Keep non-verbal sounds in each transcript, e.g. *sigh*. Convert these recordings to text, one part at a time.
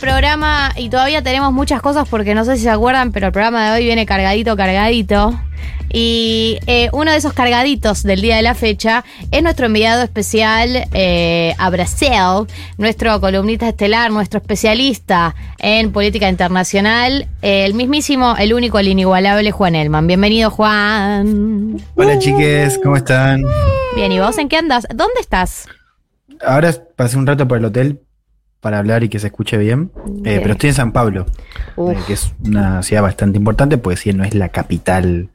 programa y todavía tenemos muchas cosas porque no sé si se acuerdan, pero el programa de hoy viene cargadito, cargadito. Y eh, uno de esos cargaditos del día de la fecha es nuestro enviado especial eh, a Brasil, nuestro columnista estelar, nuestro especialista en política internacional, el mismísimo, el único, el inigualable Juan Elman. Bienvenido, Juan. Hola, chiques, ¿cómo están? Bien, ¿y vos en qué andas? ¿Dónde estás? Ahora pasé un rato por el hotel para hablar y que se escuche bien, eh, pero estoy en San Pablo, eh, que es una ciudad bastante importante, pues si no es la capital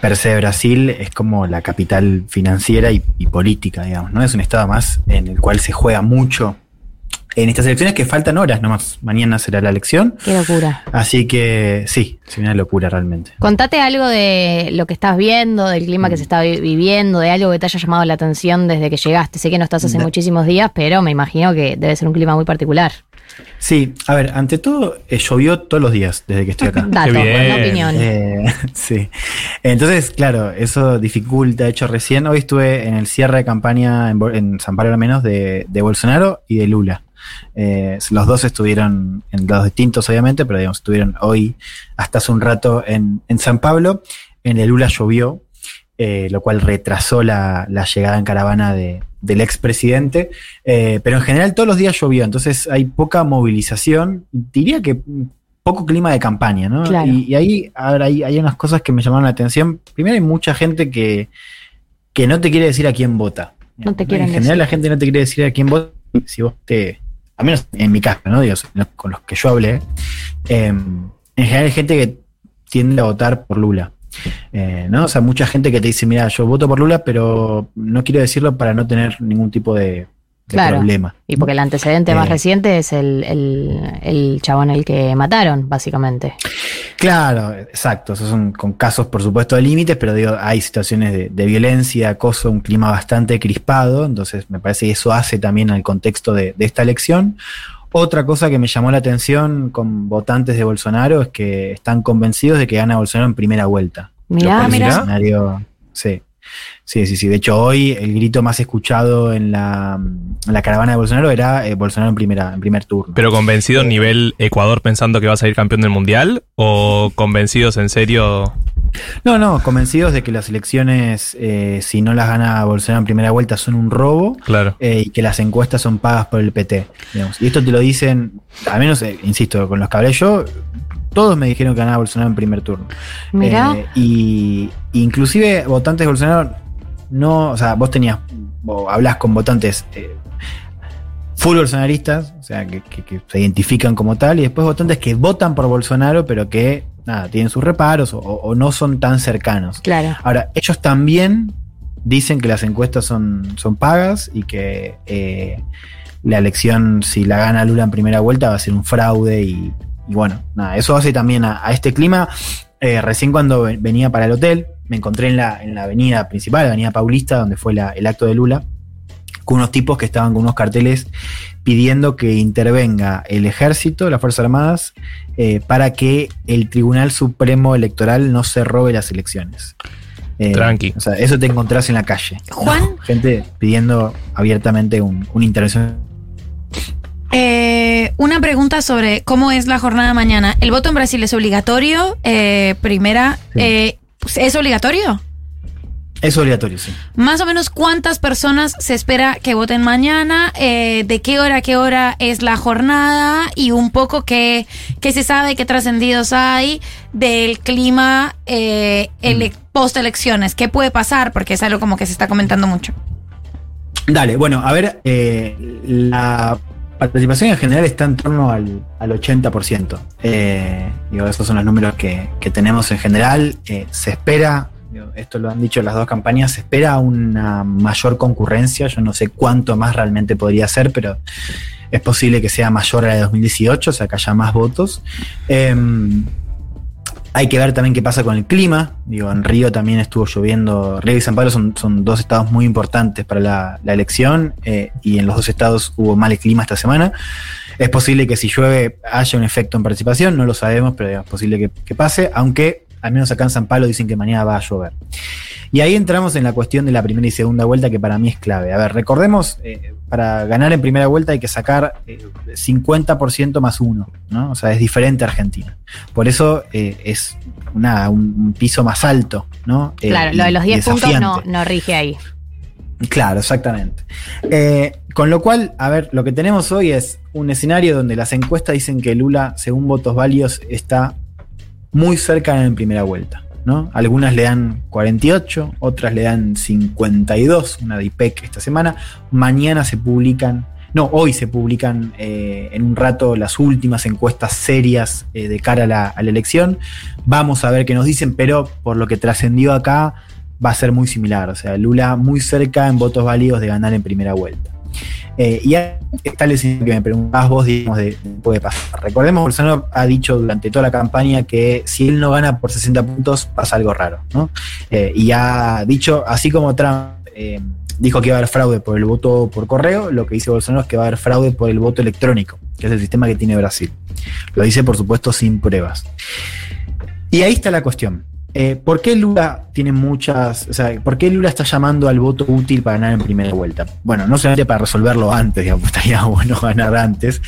per se de Brasil, es como la capital financiera y, y política, digamos, ¿no? Es un estado más en el cual se juega mucho en estas elecciones que faltan horas nomás. Mañana será la elección, Qué locura. así que sí, es una locura realmente. Contate algo de lo que estás viendo, del clima que se está vi- viviendo, de algo que te haya llamado la atención desde que llegaste. Sé que no estás hace muchísimos días, pero me imagino que debe ser un clima muy particular. Sí, a ver, ante todo, eh, llovió todos los días desde que estoy acá. *laughs* Dato, bien. no opinión. Eh, *laughs* sí. Entonces, claro, eso dificulta. De hecho, recién hoy estuve en el cierre de campaña en, en San Pablo al menos de, de Bolsonaro y de Lula. Eh, los dos estuvieron en lados distintos, obviamente, pero digamos, estuvieron hoy hasta hace un rato en, en San Pablo. En el Lula llovió, eh, lo cual retrasó la, la llegada en caravana de, del expresidente. Eh, pero en general todos los días llovió, entonces hay poca movilización. Diría que poco clima de campaña, ¿no? Claro. Y, y ahí, ahora hay, hay unas cosas que me llamaron la atención. Primero hay mucha gente que, que no te quiere decir a quién vota. No te En quieren general decir. la gente no te quiere decir a quién vota. Si vos te... A menos en mi caso, ¿no? Con los que yo hablé. eh, en general hay gente que tiende a votar por Lula. Eh, ¿no? O sea, mucha gente que te dice, mira, yo voto por Lula, pero no quiero decirlo para no tener ningún tipo de, de Claro. problema. Y porque el antecedente más Eh. reciente es el, el, el chabón el que mataron, básicamente. Claro, exacto. Esos son con casos, por supuesto, de límites, pero digo, hay situaciones de, de violencia, acoso, un clima bastante crispado. Entonces, me parece que eso hace también al contexto de, de esta elección. Otra cosa que me llamó la atención con votantes de Bolsonaro es que están convencidos de que gana Bolsonaro en primera vuelta. Mirá, es un mirá. escenario- sí. Sí, sí, sí. De hecho, hoy el grito más escuchado en la, en la caravana de Bolsonaro era eh, Bolsonaro en, primera, en primer turno. ¿Pero convencido nivel Ecuador pensando que va a salir campeón del mundial? ¿O convencidos en serio? No, no, convencidos de que las elecciones, eh, si no las gana Bolsonaro en primera vuelta, son un robo Claro. eh, y que las encuestas son pagas por el PT. digamos. Y esto te lo dicen, al menos, eh, insisto, con los que hablé yo, todos me dijeron que ganaba Bolsonaro en primer turno. Mirá. Eh, y inclusive votantes de Bolsonaro, no, o sea, vos tenías, vos hablás con votantes eh, full bolsonaristas, o sea, que, que- que se identifican como tal, y después votantes que votan por Bolsonaro, pero que, nada, tienen sus reparos o, o no son tan cercanos. Claro. Ahora, ellos también dicen que las encuestas son, son pagas y que eh, la elección, si la gana Lula en primera vuelta, va a ser un fraude y, y bueno, nada, eso hace también a, a este clima. Eh, recién cuando ve- venía para el hotel, me encontré en la, en la avenida principal, la avenida Paulista, donde fue la- el acto de Lula, con unos tipos que estaban con unos carteles pidiendo que intervenga el ejército, las Fuerzas Armadas, eh, para que el Tribunal Supremo Electoral no se robe las elecciones. Eh, Tranqui. O sea, eso te encontrás en la calle. Juan. ¿no? Gente pidiendo abiertamente un- una intervención. Eh, una pregunta sobre cómo es la jornada mañana. ¿El voto en Brasil es obligatorio? Eh, primera, Sí. eh, ¿es obligatorio? Es obligatorio, sí. Más o menos cuántas personas se espera que voten mañana, eh, de qué hora a qué hora es la jornada y un poco qué, qué se sabe, qué trascendidos hay del clima eh, ele- post elecciones, qué puede pasar, porque es algo como que se está comentando mucho. Dale, bueno, a ver, eh, la participación en general está en torno al, al 80%. Eh, digo, esos son los números que, que tenemos en general. Eh, se espera, esto lo han dicho las dos campañas, se espera una mayor concurrencia. Yo no sé cuánto más realmente podría ser, pero es posible que sea mayor a la de 2018, o sea, que haya más votos. Em, hay que ver también qué pasa con el clima. Digo, en Río también estuvo lloviendo. Río y San Pablo son, dos estados muy importantes para la, elección eh, y en los dos estados hubo mal clima esta semana. Es posible que si llueve haya un efecto en participación, no lo sabemos, pero es posible que, que pase, aunque al menos acá en San Pablo dicen que mañana va a llover. Y ahí entramos en la cuestión de la primera y segunda vuelta, que para mí es clave. A ver, recordemos, eh, para ganar en primera vuelta hay que sacar eh, 50% más uno, ¿no? O sea, es diferente a Argentina. Por eso eh, es una, un, piso más alto, ¿no? Eh, Claro, lo de los 10 puntos no, rige ahí. Claro, exactamente. Eh, con lo cual, a ver, lo que tenemos hoy es un escenario donde las encuestas dicen que Lula, según votos válidos, está muy cerca en primera vuelta. ¿No? Algunas le dan 48, otras le dan 52, una de IPEC esta semana. Mañana se publican, no, hoy se publican eh, en un rato las últimas encuestas serias eh, de cara a la, a la elección. Vamos a ver qué nos dicen, pero por lo que trascendió acá, va a ser muy similar. O sea, Lula muy cerca en votos válidos de ganar en primera vuelta. Eh, y está el escenario que me preguntabas vos, digamos, de, de puede pasar. Recordemos, Bolsonaro ha dicho durante toda la campaña que si él no gana por 60 puntos, pasa algo raro, ¿no? Eh, y ha dicho, así como Trump eh, dijo que iba a haber fraude por el voto por correo, lo que dice Bolsonaro es que va a haber fraude por el voto electrónico, que es el sistema que tiene Brasil. Lo dice, por supuesto, sin pruebas. Y ahí está la cuestión. Eh, ¿Por qué Lula tiene muchas, o sea, por qué Lula está llamando al voto útil para ganar en primera vuelta? Bueno, no solamente para resolverlo antes, digamos, *laughs* estaría bueno ganar antes,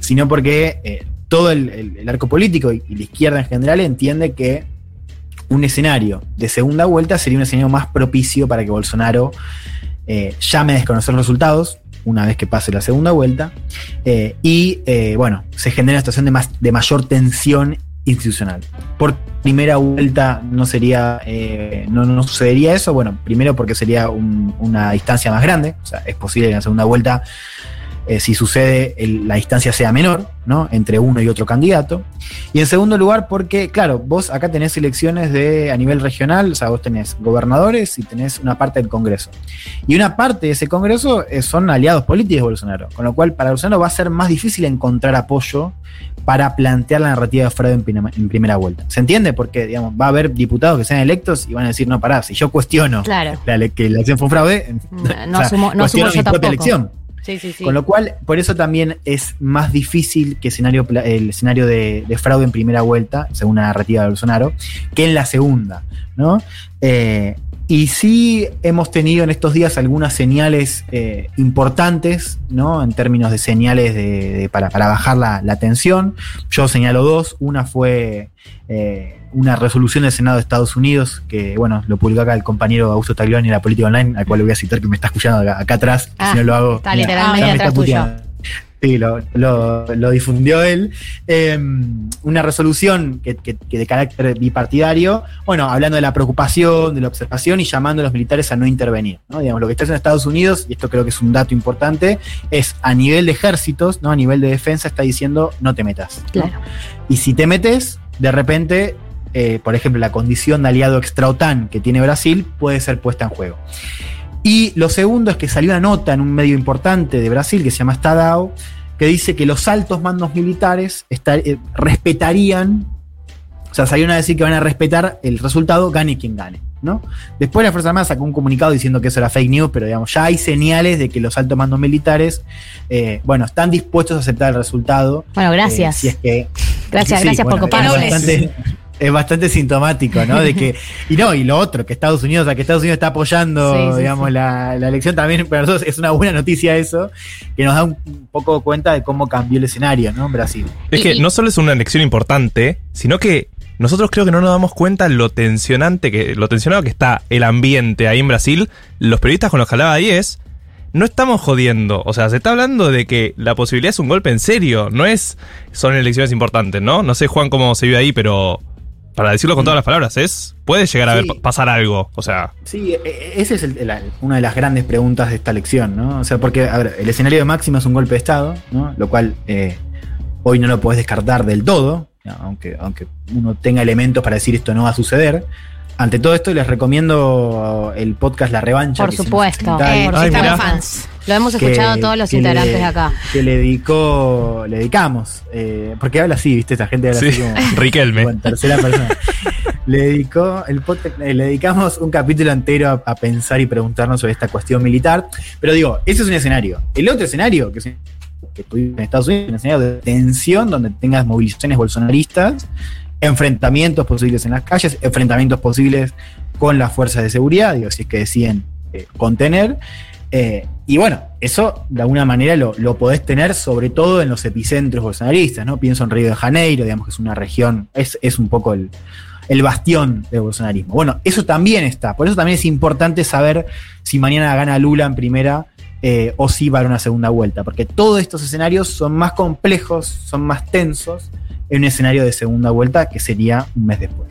sino porque eh, todo el, arco político y, la izquierda en general entiende que un escenario de segunda vuelta sería un escenario más propicio para que Bolsonaro eh, llame a desconocer los resultados una vez que pase la segunda vuelta y bueno, se genera una situación de, más, de mayor tensión institucional. Por primera vuelta no sería, eh, no, no sucedería eso, bueno, primero porque sería un- una distancia más grande, o sea, es posible que en la segunda vuelta, eh, si sucede, el- la distancia sea menor, ¿no? Entre uno y otro candidato. Y en segundo lugar, porque, claro, vos acá tenés elecciones de, a nivel regional, o sea, vos tenés gobernadores y tenés una parte del Congreso. Y una parte de ese Congreso eh, son aliados políticos de Bolsonaro, con lo cual para Bolsonaro va a ser más difícil encontrar apoyo para plantear la narrativa de fraude en, primera vuelta. ¿Se entiende? Porque, digamos, va a haber diputados que sean electos y van a decir, no, pará, si yo cuestiono Claro. la ele- que la elección fue un fraude, No *laughs* asumo- no cuestiono asumo yo mi propia tampoco. elección. Sí, sí. Con lo cual, por eso también es más difícil que escenario, el escenario de, de fraude en primera vuelta, según la narrativa de Bolsonaro, que en la segunda, ¿no? Eh, y sí hemos tenido en estos días algunas señales eh, importantes, ¿no? En términos de señales de, de- para, para bajar la, la tensión. Yo señalo dos. Una fue eh, una resolución del Senado de Estados Unidos, que, bueno, lo publicó acá el compañero Augusto Taglioni en la Política Online, al cual le voy a citar que me está escuchando acá, acá atrás, que Ah, si no lo hago. está mira, literalmente atrás tuyo. Sí, lo, lo- lo difundió él. Eh, una resolución que, que- que de carácter bipartidario, bueno, hablando de la preocupación, de la observación y llamando a los militares a no intervenir. ¿no? Digamos, lo que está haciendo Estados Unidos, y esto creo que es un dato importante, es a nivel de ejércitos, ¿no? a nivel de defensa, está diciendo no te metas. ¿no? Claro. Y si te metes, de repente, eh, por ejemplo, la condición de aliado extra-OTAN que tiene Brasil puede ser puesta en juego. Y lo segundo es que salió una nota en un medio importante de Brasil que se llama Estadao, que dice que los altos mandos militares está- eh, respetarían, o sea, salieron a decir que van a respetar el resultado, gane quien gane. ¿no? Después la Fuerza Armada sacó un comunicado diciendo que eso era fake news, pero digamos, ya hay señales de que los altos mandos militares, eh, bueno, están dispuestos a aceptar el resultado. Bueno, gracias. Eh, si es que Gracias, Sí, gracias por bueno, bastante, es bastante sintomático, ¿no? De que, y no, y lo otro, que Estados Unidos, o sea, que Estados Unidos está apoyando, Sí, sí, digamos, sí. La, la elección también para nosotros es una buena noticia eso, que nos da un, un poco cuenta de cómo cambió el escenario, ¿no? En Brasil. Es que no solo es una elección importante, sino que nosotros creo que no nos damos cuenta lo tensionante que, lo tensionado que está el ambiente ahí en Brasil. Los periodistas con los que hablaba ahí es. No estamos jodiendo. O sea, se está hablando de que la posibilidad es un golpe en serio. No es. Son elecciones importantes, ¿no? No sé, Juan, cómo se vive ahí, pero. Para decirlo con todas las palabras, es. Puede llegar a Sí. ver- pasar algo. O sea. Sí, e- e- esa es el- la- una de las grandes preguntas de esta elección, ¿no? O sea, porque, a ver, el escenario de máxima es un golpe de Estado, ¿no? Lo cual eh, hoy no lo puedes descartar del todo, ¿no? aunque, aunque uno tenga elementos para decir esto no va a suceder. Ante todo esto, les recomiendo el podcast La Revancha. Por que supuesto. Eh, por Ay, fans. Lo hemos que- escuchado todos los que integrantes le- de acá. Que le dedicó, le dedicamos, eh, porque habla así, ¿viste? Esta gente habla Sí, así como... *laughs* Riquelme. Como en tercera persona. le dedicó el podcast- eh, le dedicamos un capítulo entero a, a pensar y preguntarnos sobre esta cuestión militar. Pero digo, ese es un escenario. El otro escenario, que, es- que en Estados Unidos, es un escenario de tensión donde tengas movilizaciones bolsonaristas enfrentamientos posibles en las calles, enfrentamientos posibles con las fuerzas de seguridad, digo, si es que deciden eh, contener. Eh, y bueno, eso de alguna manera lo, lo, podés tener sobre todo en los epicentros bolsonaristas, ¿no? Pienso en Río de Janeiro, digamos que es una región, es, es un poco el, el bastión del bolsonarismo. Bueno, eso también está. Por eso también es importante saber si mañana gana Lula en primera eh, o si va a una segunda vuelta. Porque todos estos escenarios son más complejos, son más tensos en un escenario de segunda vuelta que sería un mes después.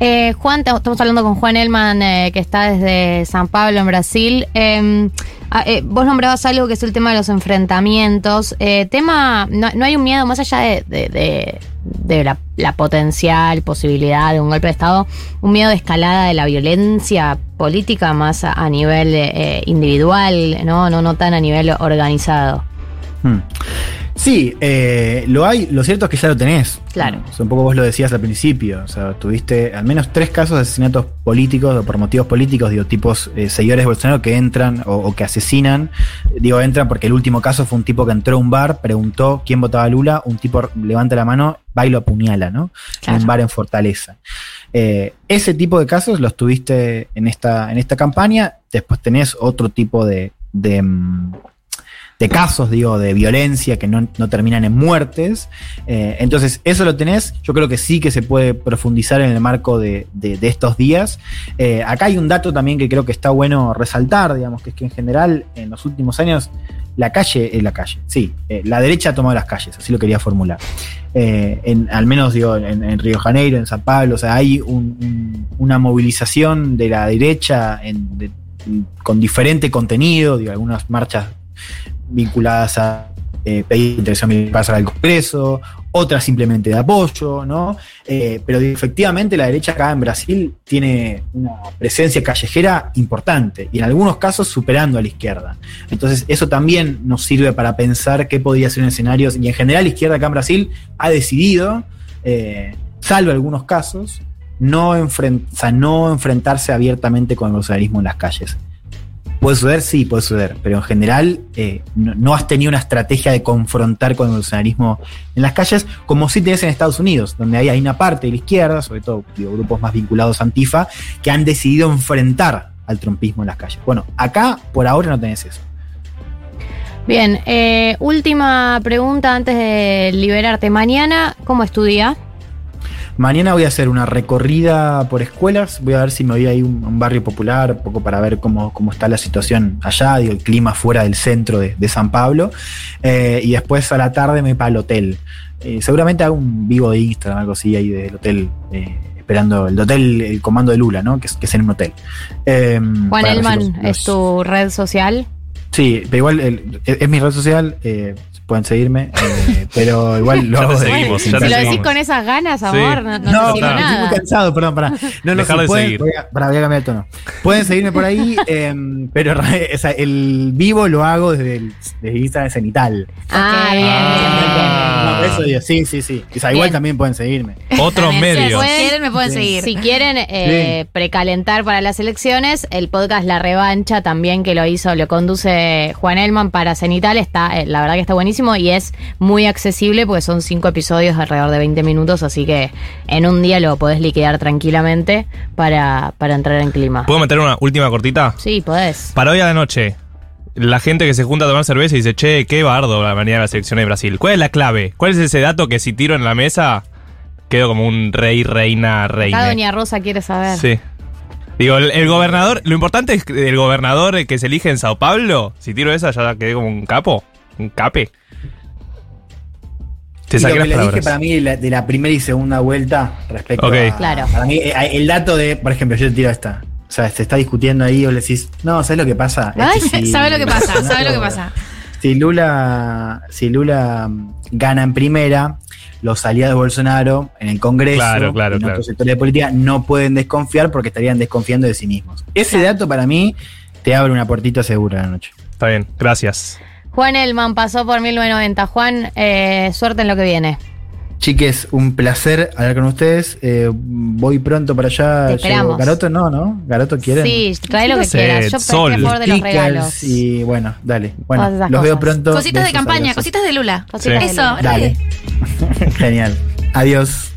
Eh, Juan, estamos hablando con Juan Elman, eh, que está desde San Pablo, en Brasil. Em, ah, eh, vos nombrabas algo que es el tema de los enfrentamientos. Eh, tema, no, no, hay un miedo más allá de, de, la, potencial posibilidad de un golpe de Estado, un miedo de escalada de la violencia política más a, a nivel eh, individual, ¿no? ¿no? No tan a nivel organizado. Hmm. Sí, eh, lo hay, lo cierto es que ya lo tenés. Claro. O sea, un poco vos lo decías al principio. O sea, tuviste al menos tres casos de asesinatos políticos o por motivos políticos, digo, tipos eh, seguidores de Bolsonaro que entran o, o, que asesinan. Digo, entran porque el último caso fue un tipo que entró a un bar, preguntó quién votaba a Lula, un tipo levanta la mano, va y lo apuñala, ¿no? Claro. En un bar en Fortaleza. Eh, ese tipo de casos los tuviste en esta, en esta campaña. Después tenés otro tipo de, de de casos, digo, de violencia que no, no terminan en muertes. Eh, entonces, eso lo tenés. Yo creo que sí que se puede profundizar en el marco de, de, estos días. Eh, acá hay un dato también que creo que está bueno resaltar, digamos, que es que en general, en los últimos años, la calle es la calle, sí, eh, la derecha ha tomado las calles, así lo quería formular. Eh, en, al menos digo, en, en, Río Janeiro, en San Pablo, o sea, hay un, un, una movilización de la derecha con diferente contenido, digo, algunas marchas vinculadas a eh, pedir intervención militar al Congreso, otras simplemente de apoyo, ¿no? Eh, pero efectivamente la derecha acá en Brasil tiene una presencia callejera importante y en algunos casos superando a la izquierda. Entonces eso también nos sirve para pensar qué podría ser un escenario, y en general la izquierda acá en Brasil ha decidido, eh, salvo algunos casos, no, no enfrentarse abiertamente con el bolsonarismo en las calles. Puede suceder, sí, puede suceder, pero en general eh, no, has tenido una estrategia de confrontar con el bolsonarismo en las calles, como sí tenés en Estados Unidos, donde hay, hay una parte de la izquierda, sobre todo grupos más vinculados a Antifa, que han decidido enfrentar al trumpismo en las calles. Bueno, acá por ahora no tenés eso. Bien, eh, última pregunta antes de liberarte. Mañana, ¿cómo estudia? Mañana voy a hacer una recorrida por escuelas, voy a ver si me voy a ir a un, barrio popular, un poco para ver cómo, cómo, está la situación allá, digo, el clima fuera del centro de, de San Pablo, eh, y después a la tarde me voy para el hotel. Eh, seguramente hago un vivo de Instagram, algo así, ahí del hotel. Eh, esperando el hotel, el comando de Lula, ¿no? Que es, que es en un hotel. Juan Elman, los, los... ¿es tu red social? Sí, pero igual el, es, es, mi red social, eh, pueden seguirme, eh, *laughs* pero igual lo seguimos. si lo decís con esas ganas, amor, sí. no, no, no, no nada. estoy muy cansado, perdón, pará. No, no, si pueden, voy a, pará, voy a cambiar el tono. Pueden seguirme por ahí, *laughs* eh, pero o sea, el vivo lo hago desde, el, desde Instagram cenital. Ah, okay. bien, ah. eso digo, sí, sí, sí. O sea, igual también pueden seguirme. Otros medios. Si quieren, me pueden seguir. Si quieren eh, precalentar para las elecciones, el podcast La Revancha también que lo hizo, lo conduce Juan Elman para Cenital, está, eh, la verdad que está buenísimo y es muy accesible porque son cinco episodios de alrededor de 20 minutos, así que en un día lo podés liquidar tranquilamente para, para entrar en clima. ¿Puedo meter una última cortita? Sí, podés. Para hoy a la noche, la gente que se junta a tomar cerveza y dice, che, qué bardo la mañana de la selección de Brasil. ¿Cuál es la clave? ¿Cuál es ese dato que si tiro en la mesa quedo como un rey, reina, reina? Acá Doña Rosa quiere saber. Sí. Digo, el, el, gobernador, lo importante es el gobernador que se elige en Sao Paulo. Si tiro esa, ya quedé como un capo, un cape. Te saqué lo que le dije para mí de la, de la, primera y segunda vuelta respecto okay. a. Claro. Para mí, eh, el dato de, por ejemplo, yo te tiro esta. O sea, se está discutiendo ahí o le decís, no, ¿sabes lo que pasa? Ay, *laughs* es que si, ¿Sabe lo que pasa? ¿Sabe lo que pasa? Si Lula, si Lula gana en primera, los aliados de Bolsonaro en el Congreso, claro, claro, en claro. otros sectores de política, no pueden desconfiar porque estarían desconfiando de sí mismos. Ese dato para mí te abre una puertita segura la noche. Está bien, gracias. Juan Elman pasó por 1990. Juan, eh, suerte en lo que viene. Chiques, un placer hablar con ustedes. Eh, voy pronto para allá. Te esperamos. Garoto no, ¿no? Garoto quiere. Sí, trae lo que quieras. Yo Sol. a favor de los regalos. Y bueno, dale. Bueno, los cosas. veo pronto. Cositas de campaña, cositas de Lula. Cositas sí. de Lula. Eso, dale. *laughs* Genial. Adiós.